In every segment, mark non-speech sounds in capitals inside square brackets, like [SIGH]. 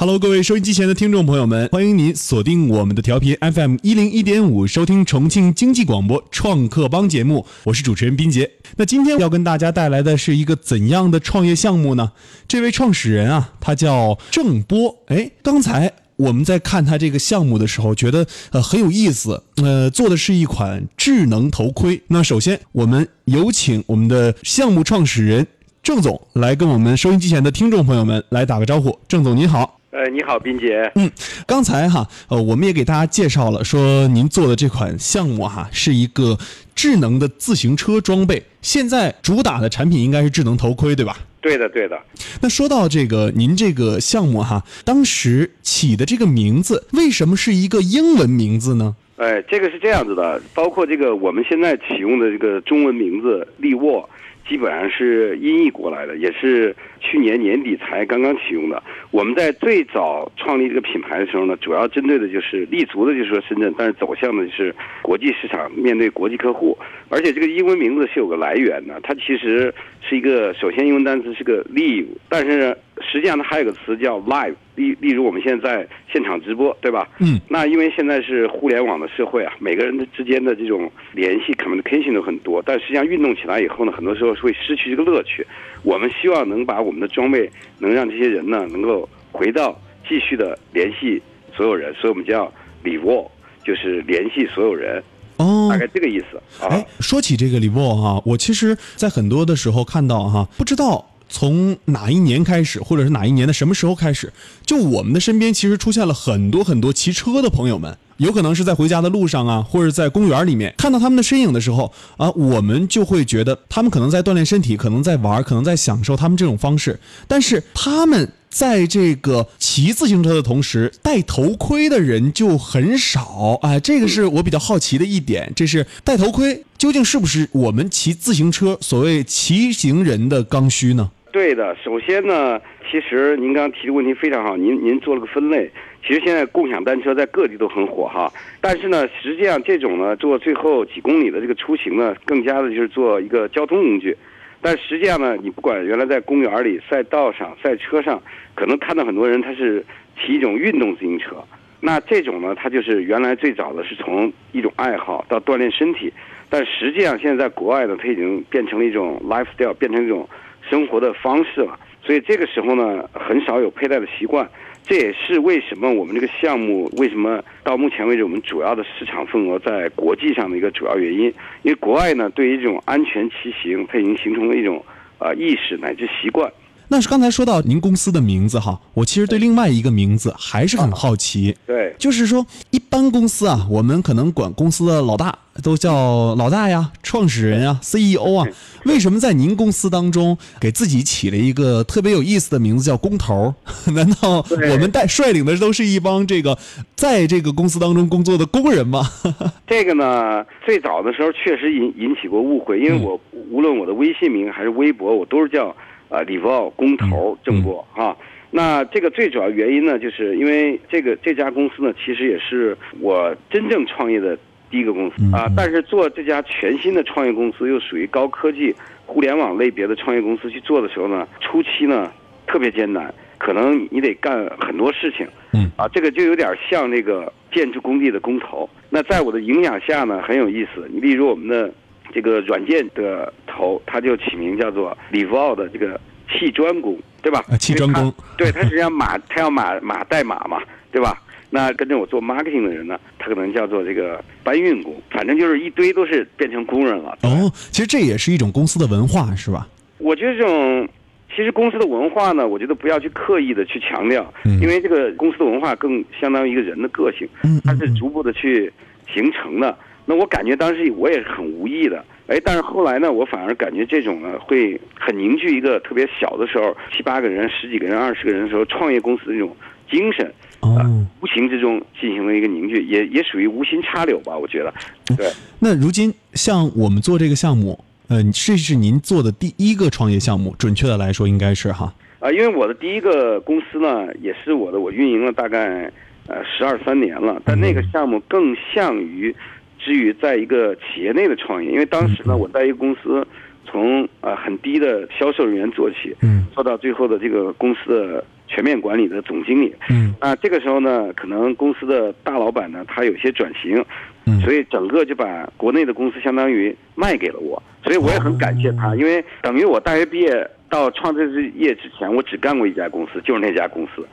Hello，各位收音机前的听众朋友们，欢迎您锁定我们的调频 FM 一零一点五，收听重庆经济广播创客帮节目。我是主持人斌杰。那今天要跟大家带来的是一个怎样的创业项目呢？这位创始人啊，他叫郑波。哎，刚才我们在看他这个项目的时候，觉得呃很有意思。呃，做的是一款智能头盔。那首先，我们有请我们的项目创始人郑总来跟我们收音机前的听众朋友们来打个招呼。郑总您好。呃，你好，斌姐。嗯，刚才哈，呃，我们也给大家介绍了，说您做的这款项目哈，是一个智能的自行车装备。现在主打的产品应该是智能头盔，对吧？对的，对的。那说到这个，您这个项目哈，当时起的这个名字，为什么是一个英文名字呢？哎，这个是这样子的，包括这个我们现在启用的这个中文名字“利沃”。基本上是音译过来的，也是去年年底才刚刚启用的。我们在最早创立这个品牌的时候呢，主要针对的就是立足的，就是说深圳，但是走向的就是国际市场，面对国际客户。而且这个英文名字是有个来源的，它其实是一个，首先英文单词是个 live，但是实际上它还有个词叫 live。例例如我们现在在现场直播，对吧？嗯。那因为现在是互联网的社会啊，每个人的之间的这种联系 communication 都很多，但实际上运动起来以后呢，很多时候是会失去这个乐趣。我们希望能把我们的装备能让这些人呢，能够回到继续的联系所有人，所以我们叫李沃，就是联系所有人。哦，大概这个意思。哎，说起这个李沃哈，我其实在很多的时候看到哈，不知道。从哪一年开始，或者是哪一年的什么时候开始，就我们的身边其实出现了很多很多骑车的朋友们，有可能是在回家的路上啊，或者在公园里面看到他们的身影的时候啊，我们就会觉得他们可能在锻炼身体，可能在玩，可能在享受他们这种方式。但是他们在这个骑自行车的同时，戴头盔的人就很少啊，这个是我比较好奇的一点。这是戴头盔究竟是不是我们骑自行车所谓骑行人的刚需呢？对的，首先呢，其实您刚刚提的问题非常好，您您做了个分类。其实现在共享单车在各地都很火哈，但是呢，实际上这种呢，做最后几公里的这个出行呢，更加的就是做一个交通工具。但实际上呢，你不管原来在公园里、赛道上、赛车上，可能看到很多人他是骑一种运动自行车。那这种呢，它就是原来最早的是从一种爱好到锻炼身体，但实际上现在在国外呢，它已经变成了一种 lifestyle，变成一种。生活的方式了，所以这个时候呢，很少有佩戴的习惯。这也是为什么我们这个项目为什么到目前为止我们主要的市场份额在国际上的一个主要原因。因为国外呢，对于这种安全骑行，它已经形成了一种呃意识乃至习惯。那是刚才说到您公司的名字哈，我其实对另外一个名字还是很好奇。对，就是说一般公司啊，我们可能管公司的老大都叫老大呀、创始人啊、CEO 啊，为什么在您公司当中给自己起了一个特别有意思的名字叫工头？[LAUGHS] 难道我们带率领的都是一帮这个在这个公司当中工作的工人吗？[LAUGHS] 这个呢，最早的时候确实引引起过误会，因为我无论我的微信名还是微博，我都是叫。啊，李沃工头郑波哈，那这个最主要原因呢，就是因为这个这家公司呢，其实也是我真正创业的第一个公司啊。但是做这家全新的创业公司，又属于高科技互联网类别的创业公司去做的时候呢，初期呢特别艰难，可能你得干很多事情。嗯啊，这个就有点像那个建筑工地的工头。那在我的影响下呢，很有意思。你例如我们的。这个软件的头，他就起名叫做李沃的这个砌砖工，对吧？砌砖工，对他实际上马，他要马马代码嘛，对吧？那跟着我做 marketing 的人呢，他可能叫做这个搬运工，反正就是一堆都是变成工人了。哦，其实这也是一种公司的文化，是吧？我觉得这种，其实公司的文化呢，我觉得不要去刻意的去强调，因为这个公司的文化更相当于一个人的个性，它是逐步的去形成的。那我感觉当时我也是很无意的，哎，但是后来呢，我反而感觉这种呢会很凝聚一个特别小的时候，七八个人、十几个人、二十个人的时候，创业公司的这种精神，哦，无形之中进行了一个凝聚，也也属于无心插柳吧，我觉得。对。那如今像我们做这个项目，呃，这是您做的第一个创业项目，准确的来说应该是哈。啊，因为我的第一个公司呢，也是我的，我运营了大概呃十二三年了，但那个项目更像于。至于在一个企业内的创业，因为当时呢，我在一个公司，从呃很很低的销售人员做起，嗯做到最后的这个公司的全面管理的总经理。嗯。啊，这个时候呢，可能公司的大老板呢，他有些转型，嗯。所以整个就把国内的公司相当于卖给了我，所以我也很感谢他，因为等于我大学毕业到创这事业之前，我只干过一家公司，就是那家公司，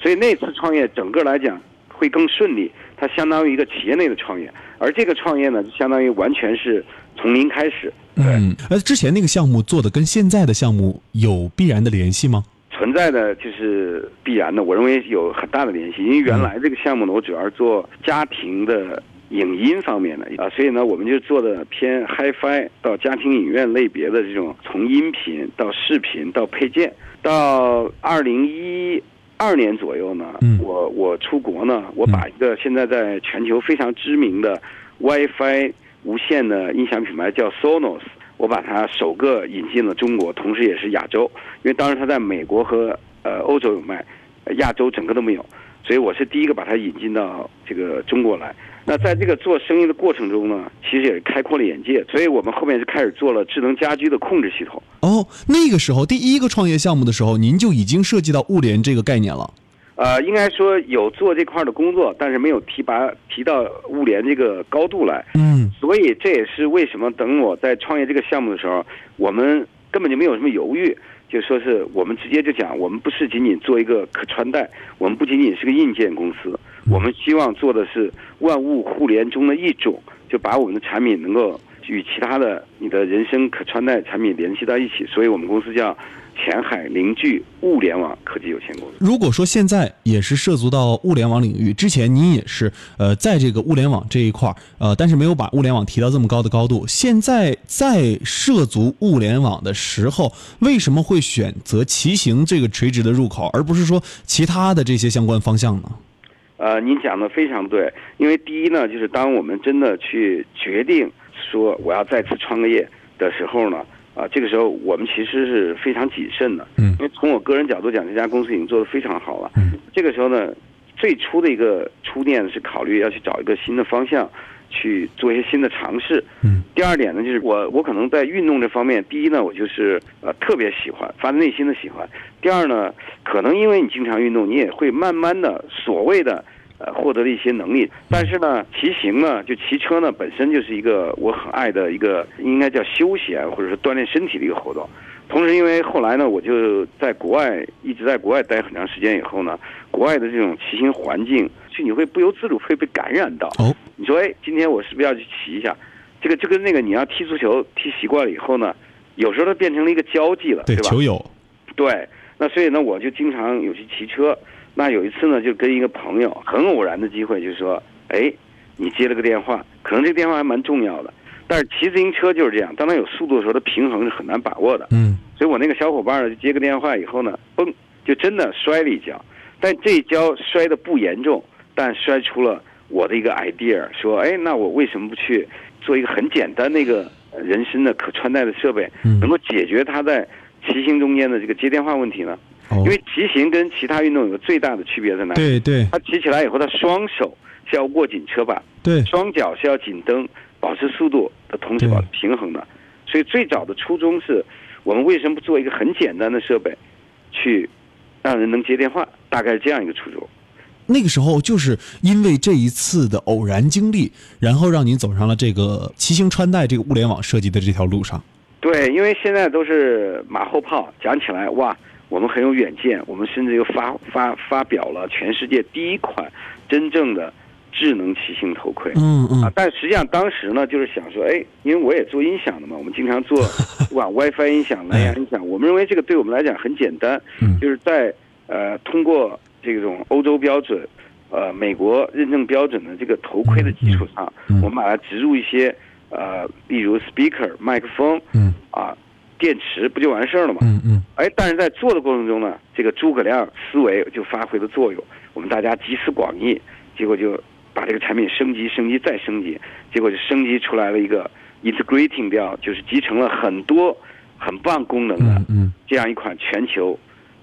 所以那次创业整个来讲会更顺利，它相当于一个企业内的创业，而这个创业呢，就相当于完全是从零开始，嗯，呃，之前那个项目做的跟现在的项目有必然的联系吗？存在的就是必然的，我认为有很大的联系。因为原来这个项目呢，我主要是做家庭的影音方面的啊，所以呢，我们就做的偏 HiFi 到家庭影院类别的这种，从音频到视频到配件。到二零一二年左右呢，嗯我我出国呢，我把一个现在在全球非常知名的 WiFi 无线的音响品牌叫 Sonos。我把它首个引进了中国，同时也是亚洲，因为当时它在美国和呃欧洲有卖，呃亚洲整个都没有，所以我是第一个把它引进到这个中国来。那在这个做生意的过程中呢，其实也是开阔了眼界，所以我们后面就开始做了智能家居的控制系统。哦，那个时候第一个创业项目的时候，您就已经涉及到物联这个概念了。呃，应该说有做这块的工作，但是没有提拔提到物联这个高度来。嗯所以这也是为什么等我在创业这个项目的时候，我们根本就没有什么犹豫，就说是我们直接就讲，我们不是仅仅做一个可穿戴，我们不仅仅是个硬件公司，我们希望做的是万物互联中的一种，就把我们的产品能够与其他的你的人生可穿戴产品联系到一起，所以我们公司叫前海凝聚物联网科技有限公司。如果说现在也是涉足到物联网领域，之前您也是呃在这个物联网这一块儿呃，但是没有把物联网提到这么高的高度。现在在涉足物联网的时候，为什么会选择骑行这个垂直的入口，而不是说其他的这些相关方向呢？呃，您讲的非常对，因为第一呢，就是当我们真的去决定说我要再次创业的时候呢，啊、这个时候我们其实是非常谨慎的，嗯因为从我个人角度讲，这家公司已经做得非常好了，嗯，这个时候呢，最初的一个初念是考虑要去找一个新的方向，去做一些新的尝试，嗯。第二点呢，就是我我可能在运动这方面，第一呢，我就是呃特别喜欢，发自内心的喜欢；第二呢，可能因为你经常运动，你也会慢慢的所谓的呃获得了一些能力。但是呢，骑行呢，就骑车呢，本身就是一个我很爱的一个，应该叫休闲或者是锻炼身体的一个活动。同时，因为后来呢，我就在国外一直在国外待很长时间以后呢，国外的这种骑行环境，就你会不由自主会被感染到。哦，你说，哎，今天我是不是要去骑一下？这个就跟那个你要踢足球踢习惯了以后呢，有时候它变成了一个交际了，对，吧？球友，对，那所以呢，我就经常有去骑车。那有一次呢，就跟一个朋友很偶然的机会，就是说，哎，你接了个电话，可能这个电话还蛮重要的。但是骑自行车就是这样，当它有速度的时候，它平衡是很难把握的。嗯所以我那个小伙伴呢，就接个电话以后呢，嘣，就真的摔了一跤。但这一跤摔的不严重，但摔出了我的一个 idea，说，哎，那我为什么不去做一个很简单的一个呃人身的可穿戴的设备，嗯能够解决他在骑行中间的这个接电话问题呢？哦因，为骑行跟其他运动有个最大的区别在哪里？对对他骑起来以后，他双手是要握紧车把，对，双脚是要紧蹬，保持速度的同时保持平衡的。所以最早的初衷是，我们为什么不做一个很简单的设备，去让人能接电话？大概是这样一个初衷。那个时候就是因为这一次的偶然经历，然后让您走上了这个骑行穿戴这个物联网设计的这条路上。对，因为现在都是马后炮，讲起来哇，我们很有远见，我们甚至又发发发表了全世界第一款真正的智能骑行头盔。嗯啊嗯，但实际上当时呢，就是想说，哎，因为我也做音响的嘛，我们经常做 [LAUGHS] 不管 WiFi 音响、蓝牙音响，我们认为这个对我们来讲很简单，嗯。就是在呃通过这种欧洲标准、呃美国认证标准的这个头盔的基础上，我们把它植入一些呃，例如 speaker 麦克风嗯。啊、电池，不就完事儿了吗？嗯嗯哎，但是在做的过程中呢，这个诸葛亮思维就发挥了作用，我们大家集思广益，结果就把这个产品升级、升级再升级，结果就升级出来了一个 integrating 掉，就是集成了很多很棒功能的这样一款全球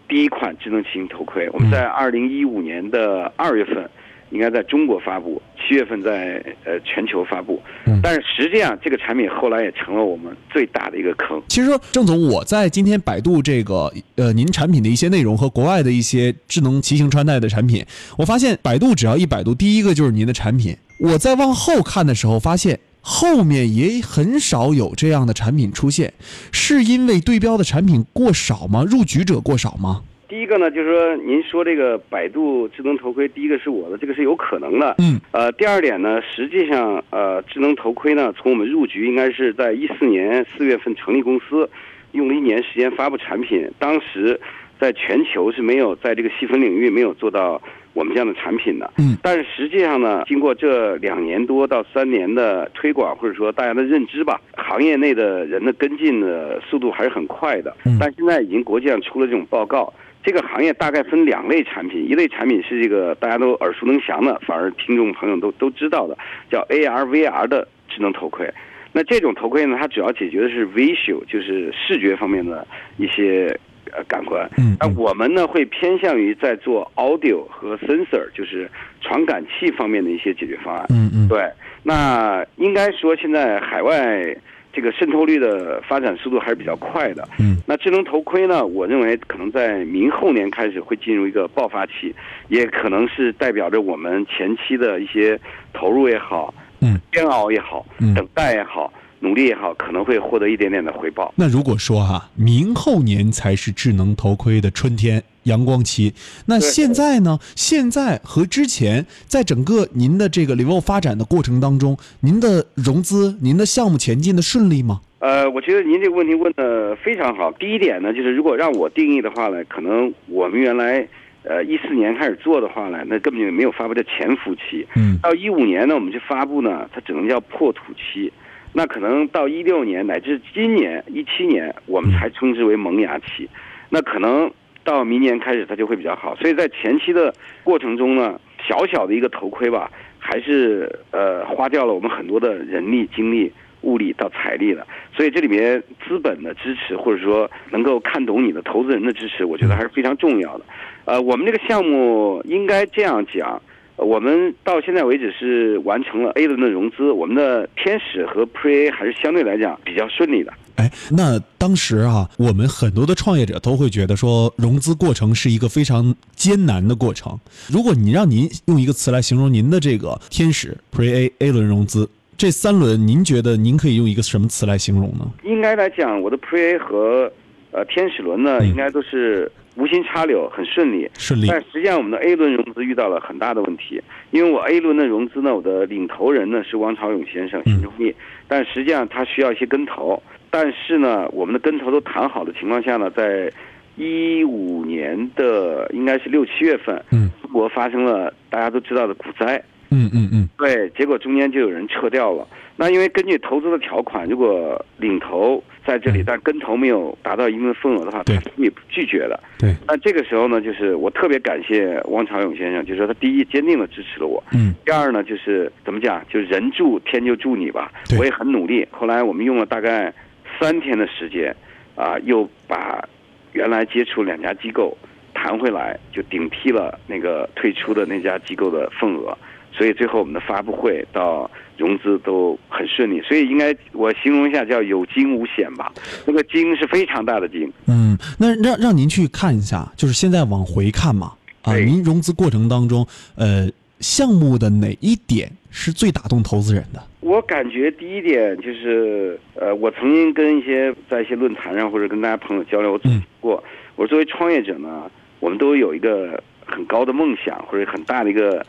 第一款智能骑行头盔。我们在二零一五年的二月份应该在中国发布，七月份在呃全球发布。嗯但是实际上这个产品后来也成了我们最大的一个坑。其实说，郑总，我在今天百度这个呃您产品的一些内容和国外的一些智能骑行穿戴的产品，我发现百度只要一百度，第一个就是您的产品。我在往后看的时候，发现后面也很少有这样的产品出现，是因为对标的产品过少吗？入局者过少吗？第一个呢，就是说您说这个百度智能头盔，第一个是我的，这个是有可能的。嗯。呃，第二点呢，实际上呃，智能头盔呢，从我们入局应该是在一四年四月份成立公司，用了一年时间发布产品，当时在全球是没有在这个细分领域没有做到我们这样的产品的。嗯。但是实际上呢，经过这两年多到三年的推广，或者说大家的认知吧，行业内的人的跟进的速度还是很快的。嗯但现在已经国际上出了这种报告。这个行业大概分两类产品，一类产品是这个大家都耳熟能详的，反而听众朋友都都知道的，叫 AR、VR 的智能头盔。那这种头盔呢，它主要解决的是 visual，就是视觉方面的一些呃感官。嗯那我们呢会偏向于在做 audio 和 sensor，就是传感器方面的一些解决方案。嗯嗯对，那应该说现在海外这个渗透率的发展速度还是比较快的。嗯那智能头盔呢，我认为可能在明后年开始会进入一个爆发期，也可能是代表着我们前期的一些投入也好，嗯，煎熬也好，嗯等待也好，努力也好，可能会获得一点点的回报。那如果说哈、明后年才是智能头盔的春天阳光期，那现在呢？现在和之前，在整个您的这个 Livo 发展的过程当中，您的融资、您的项目前进的顺利吗？呃，我觉得您这个问题问的非常好。第一点呢，就是如果让我定义的话呢，可能我们原来呃一四年开始做的话呢，那根本就没有发布的潜伏期。嗯到一五年呢，我们去发布呢，它只能叫破土期。那可能到一六年乃至今年一七年，我们才称之为萌芽期。那可能到明年开始它就会比较好。所以在前期的过程中呢，小小的一个头盔吧，还是呃花掉了我们很多的人力、精力、物力到财力的。所以这里面资本的支持，或者说能够看懂你的投资人的支持，我觉得还是非常重要的。呃，我们这个项目应该这样讲。呃我们到现在为止是完成了 A 轮的融资，我们的天使和 Pre A 还是相对来讲比较顺利的。哎，那当时啊，我们很多的创业者都会觉得说，融资过程是一个非常艰难的过程。如果你让您用一个词来形容您的这个天使 Pre A A 轮融资这三轮，您觉得您可以用一个什么词来形容呢？应该来讲，我的 Pre A 和呃天使轮呢，嗯应该都是无心插柳，很顺利。顺利？但实际上，我们的 A 轮融资遇到了很大的问题，因为我 A 轮的融资呢，我的领头人呢是王朝勇先生，新中力，但实际上他需要一些跟投，但是呢，我们的跟投都谈好的情况下呢，在一五年的应该是六七月份，嗯。中国发生了大家都知道的股灾，嗯嗯嗯对，结果中间就有人撤掉了。那因为根据投资的条款，如果领头在这里，嗯但跟投没有达到一定的份额的话，他对是可以拒绝的。对，那这个时候呢，就是我特别感谢汪朝勇先生，就是说他第一坚定的支持了我，嗯第二呢就是怎么讲，就人助天就助你吧对，我也很努力。后来我们用了大概三天的时间，啊，又把原来接触两家机构谈回来，就顶替了那个退出的那家机构的份额。所以最后我们的发布会到融资都很顺利，所以应该我形容一下叫有惊无险吧。那个惊是非常大的惊，嗯，那让让您去看一下，就是现在往回看嘛，啊，您融资过程当中，呃，项目的哪一点是最打动投资人的？我感觉第一点就是，呃，我曾经跟一些在一些论坛上或者跟大家朋友交流，我总结过，我作为创业者呢，我们都有一个很高的梦想或者很大的一个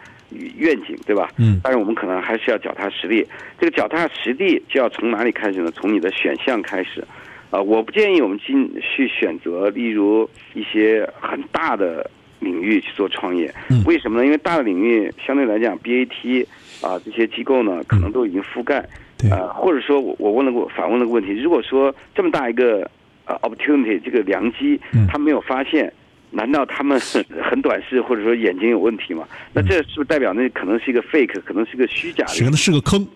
愿景，对吧？嗯但是我们可能还是要脚踏实地。这个脚踏实地就要从哪里开始呢？从你的选项开始。啊、我不建议我们进去选择，例如一些很大的领域去做创业。嗯为什么呢？因为大的领域相对来讲，BAT 啊、这些机构呢，可能都已经覆盖。对呃，或者说我我问了个反问了个问题，如果说这么大一个呃 opportunity 这个良机嗯，他没有发现，难道他们很短视或者说眼睛有问题吗？那这是不是代表那可能是一个 fake，可能是一个虚假的？可能是个坑。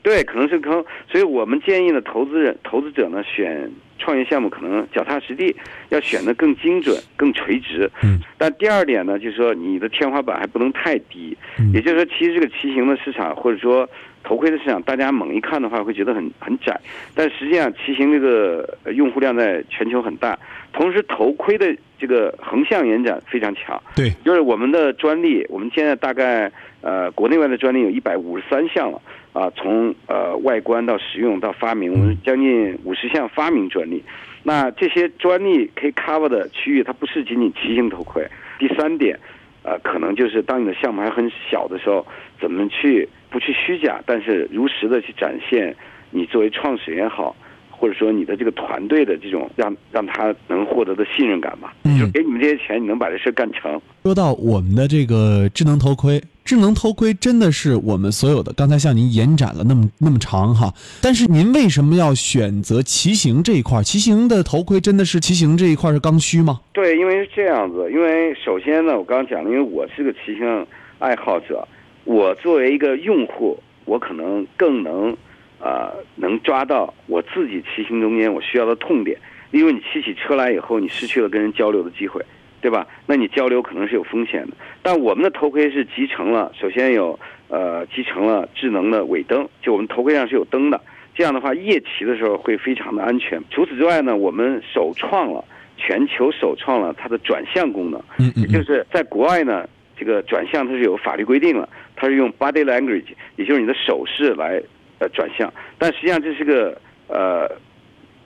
对，可能是坑，所以我们建议呢，投资人、[LAUGHS] 投资者呢，选创业项目可能脚踏实地，要选的更精准、更垂直。嗯。但第二点呢，就是说你的天花板还不能太低。嗯。也就是说，其实这个骑行的市场，或者说头盔的市场，大家猛一看的话，会觉得很很窄。但实际上，骑行这个用户量在全球很大，同时头盔的这个横向延展非常强。对。就是我们的专利，我们现在大概呃国内外的专利有一百五十三项了。啊，从呃外观到实用到发明，我们将近五十项发明专利。那这些专利可以 cover 的区域，它不是仅仅骑行头盔。第三点，呃，可能就是当你的项目还很小的时候，怎么去不去虚假，但是如实的去展现你作为创始人也好。或者说你的这个团队的这种让让他能获得的信任感吧，就给你们这些钱，你能把这事干成。说到我们的这个智能头盔，智能头盔真的是我们所有的。刚才向您延展了那么那么长哈，但是您为什么要选择骑行这一块？骑行的头盔真的是骑行这一块是刚需吗？对，因为是这样子。因为首先呢，我刚刚讲了，因为我是个骑行爱好者，我作为一个用户，我可能更能。呃，能抓到我自己骑行中间我需要的痛点，因为你骑起车来以后，你失去了跟人交流的机会，对吧？那你交流可能是有风险的。但我们的头盔是集成了，首先有呃集成了智能的尾灯，就我们头盔上是有灯的，这样的话夜骑的时候会非常的安全。除此之外呢，我们首创了全球首创了它的转向功能，嗯嗯，就是在国外呢，这个转向它是有法律规定了，它是用 body language，也就是你的手势来。呃，转向，但实际上这是个呃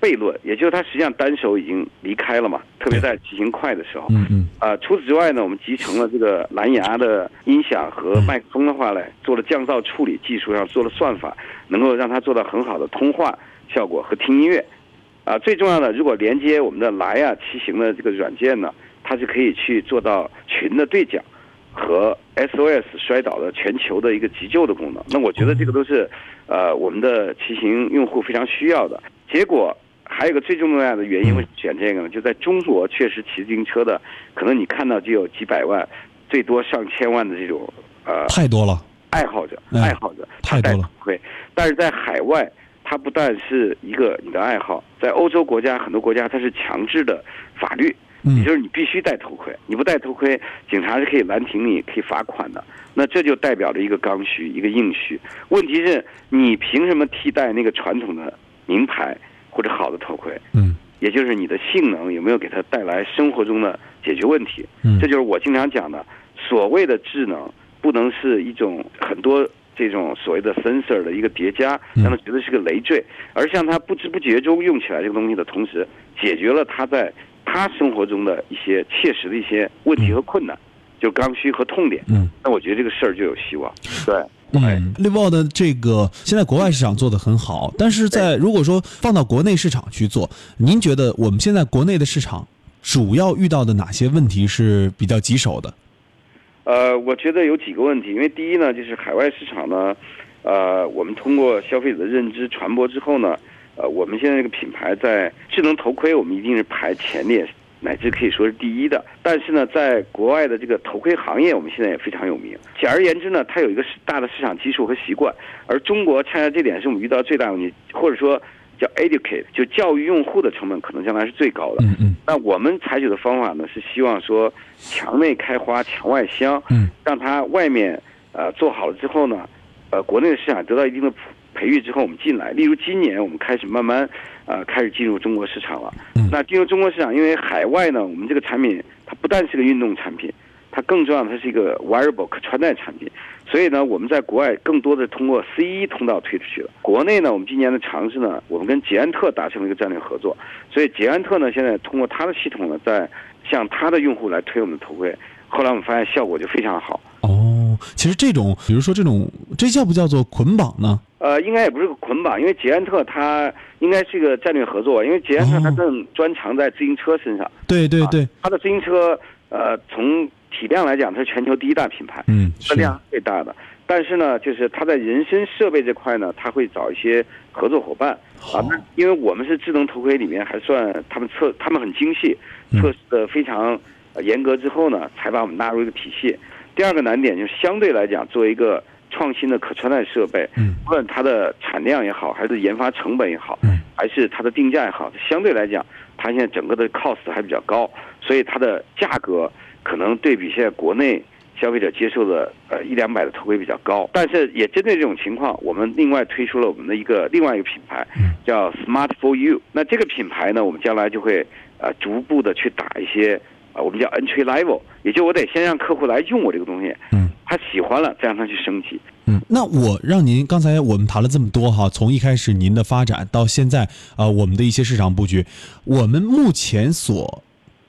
悖论，也就是它实际上单手已经离开了嘛，特别在骑行快的时候。嗯嗯。啊，除此之外呢，我们集成了这个蓝牙的音响和麦克风的话呢，做了降噪处理，技术上做了算法，能够让它做到很好的通话效果和听音乐。啊，最重要的，如果连接我们的蓝牙骑行的这个软件呢，它是可以去做到群的对讲。和 SOS 摔倒的全球的一个急救的功能，那我觉得这个都是，呃，我们的骑行用户非常需要的。结果还有一个最重要的原因，会选这个呢？就在中国，确实骑自行车的，可能你看到就有几百万，最多上千万的这种呃，太多了，爱好者，爱好者太多了。会，但是在海外，它不但是一个你的爱好，在欧洲国家很多国家，它是强制的法律。也就是你必须戴头盔，你不戴头盔，警察是可以拦停你，可以罚款的。那这就代表着一个刚需，一个硬需。问题是，你凭什么替代那个传统的名牌或者好的头盔？嗯，也就是你的性能有没有给它带来生活中的解决问题？嗯，这就是我经常讲的，所谓的智能不能是一种很多这种所谓的 sensor 的一个叠加，让他觉得是个累赘，而像他不知不觉中用起来这个东西的同时，解决了他在。他生活中的一些切实的一些问题和困难，就刚需和痛点。嗯，那我觉得这个事儿就有希望。对，嗯，力豹的这个现在国外市场做的很好，但是在如果说放到国内市场去做，您觉得我们现在国内的市场主要遇到的哪些问题是比较棘手的？呃，我觉得有几个问题，因为第一呢，就是海外市场呢，呃，我们通过消费者的认知传播之后呢。呃，我们现在这个品牌在智能头盔，我们一定是排前列，乃至可以说是第一的。但是呢，在国外的这个头盔行业，我们现在也非常有名。简而言之呢，它有一个大的市场基数和习惯，而中国恰恰这点是我们遇到最大问题，或者说叫 educate，就教育用户的成本可能将来是最高的。嗯嗯。那我们采取的方法呢，是希望说墙内开花墙外香，嗯，让它外面呃做好了之后呢，呃，国内的市场得到一定的普。培育之后，我们进来。例如今年，我们开始慢慢，呃，开始进入中国市场了。那进入中国市场，因为海外呢，我们这个产品它不但是个运动产品，它更重要的它是一个 wearable 可穿戴产品。所以呢，我们在国外更多的通过 CE 通道推出去了。国内呢，我们今年的尝试呢，我们跟捷安特达成了一个战略合作。所以捷安特呢，现在通过它的系统呢，在向它的用户来推我们的头盔。后来我们发现效果就非常好。哦，其实这种，比如说这种，这叫不叫做捆绑呢？呃，应该也不是个捆绑，因为捷安特它应该是一个战略合作，因为捷安特它更专长在自行车身上。对对对，它的自行车，呃，从体量来讲，它是全球第一大品牌，嗯，量最大的。但是呢，就是它在人身设备这块呢，它会找一些合作伙伴啊，因为我们是智能头盔里面还算他们测，他们很精细，测试的非常严格之后呢，才把我们纳入一个体系。第二个难点就是相对来讲，作为一个创新的可穿戴设备，嗯，无论它的产量也好，还是研发成本也好，嗯，还是它的定价也好，相对来讲，它现在整个的 cost 还比较高，所以它的价格可能对比现在国内消费者接受的呃一两百的头盔比较高。但是也针对这种情况，我们另外推出了我们的一个另外一个品牌，叫 Smart for You。那这个品牌呢，我们将来就会呃逐步的去打一些啊、我们叫 entry level，也就我得先让客户来用我这个东西，嗯。他喜欢了，再让他去升级。嗯，那我让您刚才我们谈了这么多哈，从一开始您的发展到现在啊、呃我们的一些市场布局，我们目前所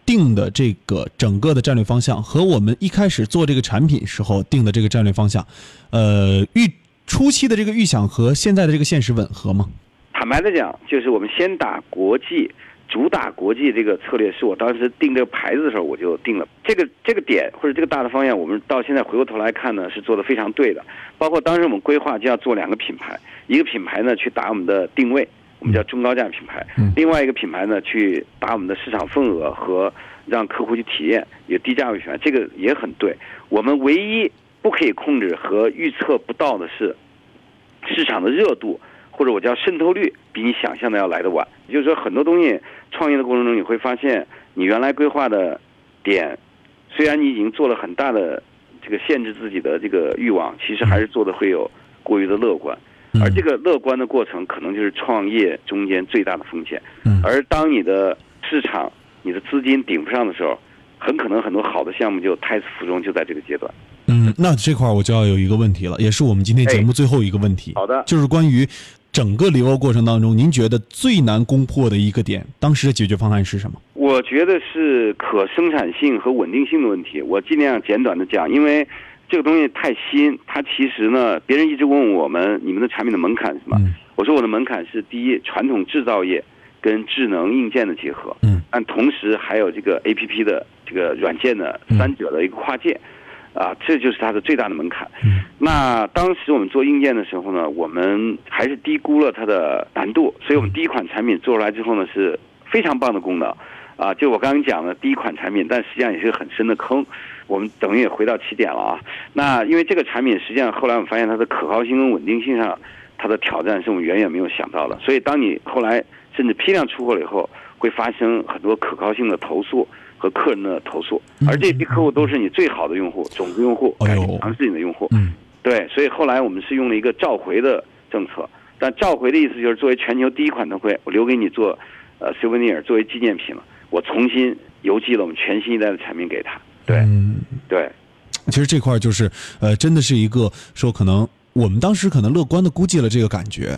定的这个整个的战略方向和我们一开始做这个产品时候定的这个战略方向，呃，预初期的这个预想和现在的这个现实吻合吗？坦白的讲，就是我们先打国际，主打国际这个策略，是我当时定这个牌子的时候我就定了这个这个点或者这个大的方向，我们到现在回过头来看呢，是做的非常对的。包括当时我们规划就要做两个品牌，一个品牌呢去打我们的定位，我们叫中高价品牌；嗯另外一个品牌呢去打我们的市场份额和让客户去体验，有低价位品牌，这个也很对。我们唯一不可以控制和预测不到的是市场的热度。或者我叫渗透率比你想象的要来得晚，也就是说很多东西创业的过程中，你会发现你原来规划的点，虽然你已经做了很大的这个限制自己的这个欲望，其实还是做的会有过于的乐观，而这个乐观的过程可能就是创业中间最大的风险。嗯而当你的市场、你的资金顶不上的时候，很可能很多好的项目就胎死腹中，就在这个阶段。嗯，那这块儿我就要有一个问题了，也是我们今天节目最后一个问题。好的就是关于整个留欧过程当中，您觉得最难攻破的一个点，当时的解决方案是什么？我觉得是可生产性和稳定性的问题。我尽量简短的讲，因为这个东西太新，它其实呢，别人一直问我们你们的产品的门槛是什么？嗯我说我的门槛是第一，传统制造业跟智能硬件的结合，嗯，但同时还有这个 A P P 的这个软件的三者的一个跨界。啊，这就是它的最大的门槛。嗯，那当时我们做硬件的时候呢，我们还是低估了它的难度，所以我们第一款产品做出来之后呢，是非常棒的功能。啊，就我刚刚讲的第一款产品，但实际上也是很深的坑。我们等于也回到起点了啊。那因为这个产品，实际上后来我们发现它的可靠性跟稳定性上，它的挑战是我们远远没有想到的。所以当你后来甚至批量出货了以后，会发生很多可靠性的投诉和客人的投诉，而这批客户都是你最好的用户、种子用户、敢于尝试你的用户。嗯对，所以后来我们是用了一个召回的政策，但召回的意思就是作为全球第一款头盔，我留给你做呃 souvenir 作为纪念品了，我重新邮寄了我们全新一代的产品给他。对、嗯，对，其实这块儿就是呃，真的是一个说可能我们当时可能乐观的估计了这个感觉。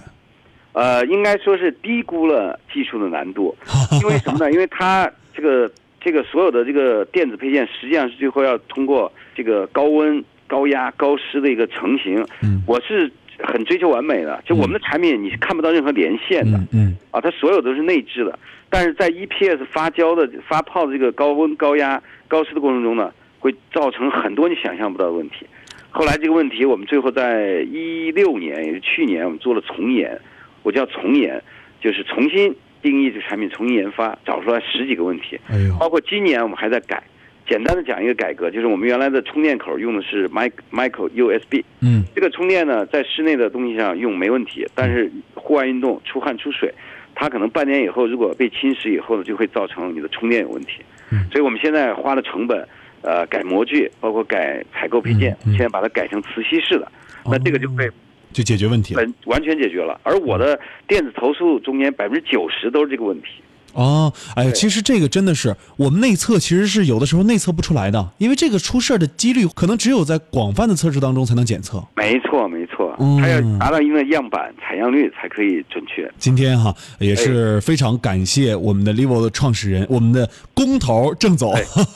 呃，应该说是低估了技术的难度，[LAUGHS] 因为什么呢？因为它这个这个所有的这个电子配件，实际上是最后要通过这个高温、高压、高湿的一个成型。嗯我是很追求完美的，就我们的产品你是看不到任何连线的。嗯嗯啊，它所有都是内置的，但是在 EPS 发胶的发泡的这个高温、高压、高湿的过程中呢，会造成很多你想象不到的问题。后来这个问题，我们最后在一六年，也是去年，我们做了重研，我叫重研，就是重新定义这个产品，重新研发，找出来十几个问题，哎，包括今年我们还在改。简单的讲一个改革，就是我们原来的充电口用的是 mic micro USB，嗯。这个充电呢，在室内的东西上用没问题，但是户外运动出汗出水，它可能半年以后如果被侵蚀以后呢，就会造成你的充电有问题。嗯。所以我们现在花的成本，呃，改模具，包括改采购配件，嗯嗯。现在把它改成磁吸式的，那这个就会就解决问题了。完全解决了。而我的电子投诉中间百分之九十都是这个问题。哦，哎，对其实这个真的是我们内测，其实是有的时候内测不出来的，因为这个出事儿的几率可能只有在广泛的测试当中才能检测。没错，没错嗯，它要达到一定的样板采样率才可以准确。今天哈也是非常感谢我们的 Livo 的创始人，我们的工头郑总，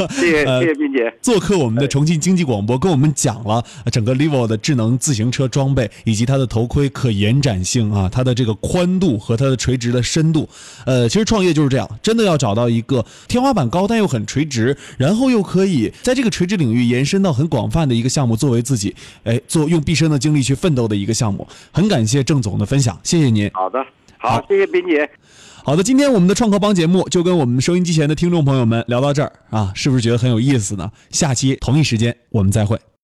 谢谢，[LAUGHS] 呃谢谢斌姐。做客我们的重庆经济广播，跟我们讲了整个 Livo 的智能自行车装备以及它的头盔可延展性啊，它的这个宽度和它的垂直的深度。呃，其实创业就是这样，真的要找到一个天花板高但又很垂直，然后又可以在这个垂直领域延伸到很广泛的一个项目，作为自己哎做用毕生的精力去奋斗的一个项目。很感谢郑总的分享，谢谢您。好的，好好，谢谢斌姐。好的，今天我们的创客帮节目就跟我们收音机前的听众朋友们聊到这儿啊，是不是觉得很有意思呢？下期同一时间我们再会。